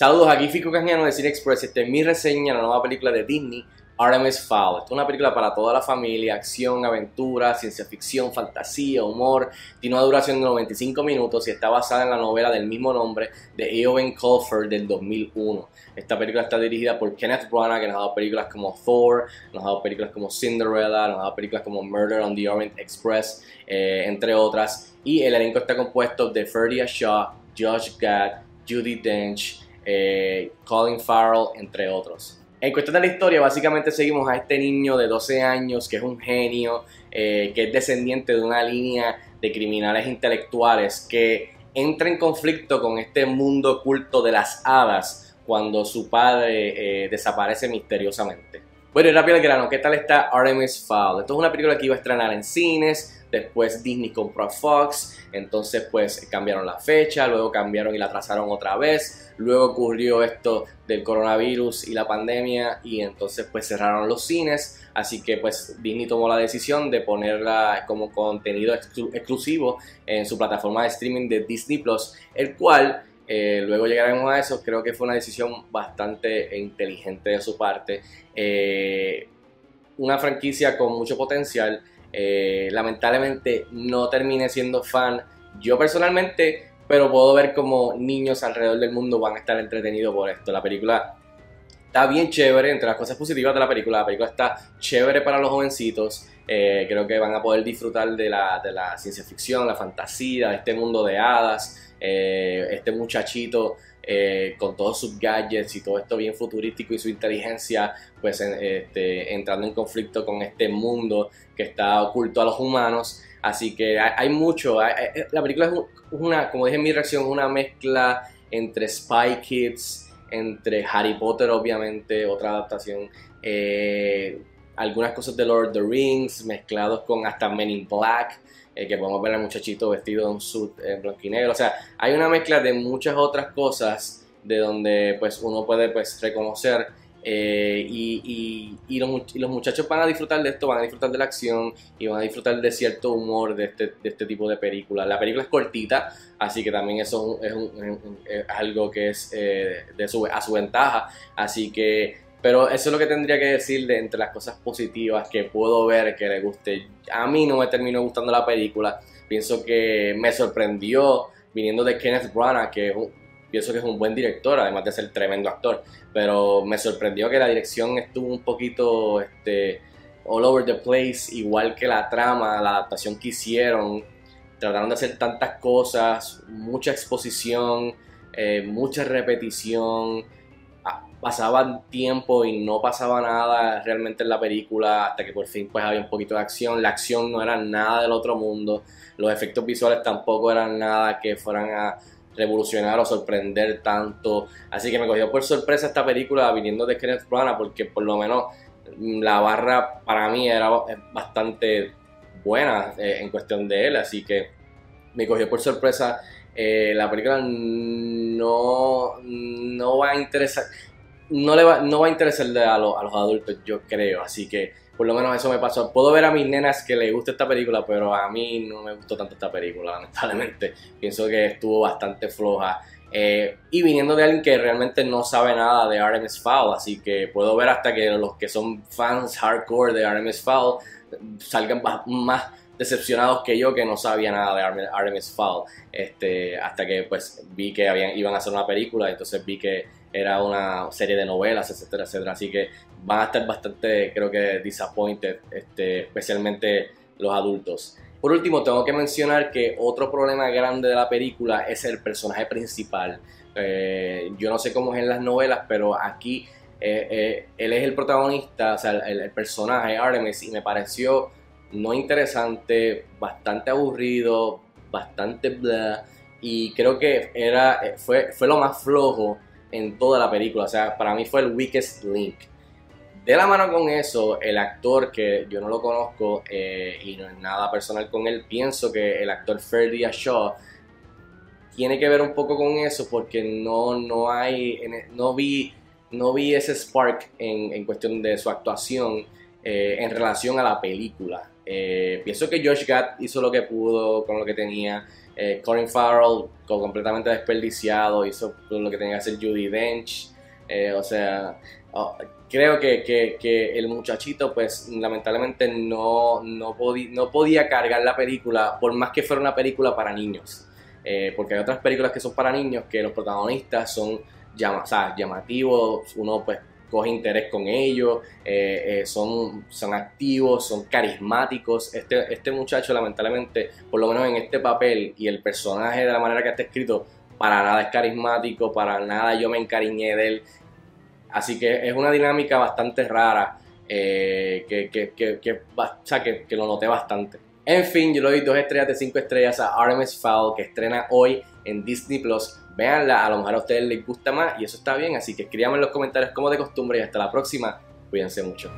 Saludos, aquí Fico Canjiano de Cine Express. Esta es mi reseña de la nueva película de Disney, Artemis Fowl. Esta es una película para toda la familia, acción, aventura, ciencia ficción, fantasía, humor. Tiene una duración de 95 minutos y está basada en la novela del mismo nombre de Eoin Colfer del 2001. Esta película está dirigida por Kenneth Branagh, que nos ha dado películas como Thor, nos ha dado películas como Cinderella, nos ha dado películas como Murder on the Orient Express, eh, entre otras. Y el elenco está compuesto de Ferdia Shaw, Josh Gad, Judy Dench, eh, Colin Farrell, entre otros. En cuestión de la historia, básicamente seguimos a este niño de 12 años que es un genio, eh, que es descendiente de una línea de criminales intelectuales que entra en conflicto con este mundo oculto de las hadas cuando su padre eh, desaparece misteriosamente. Bueno, y rápido al grano, ¿qué tal está Artemis Fowl? Esto es una película que iba a estrenar en cines, después Disney compró a Fox, entonces pues cambiaron la fecha, luego cambiaron y la trazaron otra vez, luego ocurrió esto del coronavirus y la pandemia y entonces pues cerraron los cines, así que pues Disney tomó la decisión de ponerla como contenido exclusivo en su plataforma de streaming de Disney Plus, el cual eh, luego llegaremos a eso, creo que fue una decisión bastante inteligente de su parte. Eh, una franquicia con mucho potencial eh, lamentablemente no terminé siendo fan yo personalmente, pero puedo ver como niños alrededor del mundo van a estar entretenidos por esto. La película está bien chévere, entre las cosas positivas de la película, la película está chévere para los jovencitos. Eh, creo que van a poder disfrutar de la, de la, ciencia ficción, la fantasía, de este mundo de hadas. Eh, este muchachito eh, con todos sus gadgets y todo esto bien futurístico y su inteligencia, pues este, entrando en conflicto con este mundo que está oculto a los humanos. Así que hay, mucho. la película es una, como dije en mi reacción, una mezcla entre Spy Kids, entre Harry Potter, obviamente, otra adaptación. Eh, algunas cosas de Lord of the Rings, mezclados con hasta Men in Black. Eh, que podemos ver al muchachito vestido de un suit en eh, blanco y negro. O sea, hay una mezcla de muchas otras cosas de donde pues uno puede pues reconocer eh, y, y, los, muchachos van a disfrutar de esto, van a disfrutar de la acción y van a disfrutar de cierto humor de este, de este tipo de películas. La película es cortita, así que también eso es, algo que es de su, a su ventaja. Así que pero eso es lo que tendría que decir de entre las cosas positivas que puedo ver que le guste. A mí no me terminó gustando la película. Pienso que me sorprendió viniendo de Kenneth Branagh, que pienso que es un buen director, además de ser tremendo actor. Pero me sorprendió que la dirección estuvo un poquito este, all over the place, igual que la trama, la adaptación que hicieron. Trataron de hacer tantas cosas, mucha exposición, eh, mucha repetición pasaban tiempo y no pasaba nada realmente en la película hasta que por fin pues había un poquito de acción. La acción no era nada del otro mundo, los efectos visuales tampoco eran nada que fueran a revolucionar o sorprender tanto. Así que me cogió por sorpresa esta película viniendo de Kenneth Branagh porque por lo menos la barra para mí era bastante buena eh, en cuestión de él, así que me cogió por sorpresa. Eh, la película no, no va a interesar no, le va, no va a interesar a, a los adultos, yo creo. Así que por lo menos eso me pasó. Puedo ver a mis nenas que les gusta esta película, pero a mí no me gustó tanto esta película, lamentablemente. Pienso que estuvo bastante floja. Eh, y viniendo de alguien que realmente no sabe nada de Artemis Fowl, así que puedo ver hasta que los que son fans hardcore de Artemis Fowl salgan más decepcionados que yo que no sabía nada de Artemis Fowl. Este, hasta que pues vi que habían, iban a hacer una película, entonces vi que era una serie de novelas, etcétera, etcétera. Así que van a estar bastante, creo que, disappointed, este, especialmente los adultos. Por último, tengo que mencionar que otro problema grande de la película es el personaje principal. Eh, yo no sé cómo es en las novelas, pero aquí eh, eh, él es el protagonista, o sea, el, personaje Artemis, y me pareció no interesante, bastante aburrido, bastante bla, y creo que era, fue, fue lo más flojo en toda la película. O sea, para mí fue el weakest link. De la mano con eso, el actor que yo no lo conozco eh, y no es nada personal con él, pienso que el actor Ferdia Shaw tiene que ver un poco con eso porque no, no hay, no vi, no vi ese spark en, en cuestión de su actuación eh, en relación a la película. Eh, pienso que Josh Gad hizo lo que pudo con lo que tenía. Eh, Farrell, completamente desperdiciado, hizo lo que tenía que hacer Judy Dench. o sea, oh, creo que, que, el muchachito, pues lamentablemente no, no, no podía cargar la película, por más que fuera una película para niños. porque hay otras películas que son para niños que los protagonistas son llamativos, uno pues coge interés con ellos, eh, eh, son, son activos, son carismáticos. Este, este muchacho, lamentablemente, por lo menos en este papel y el personaje de la manera que está escrito, para nada es carismático, para nada yo me encariñé de él. Así que es una dinámica bastante rara eh, que, que, que, que, que lo noté bastante. En fin, yo le doy dos estrellas de cinco estrellas a Artemis Fowl que estrena hoy en Disney Plus. Véanla, a lo mejor a ustedes les gusta más y eso está bien, así que escríbanme en los comentarios como de costumbre y hasta la próxima. Cuídense mucho.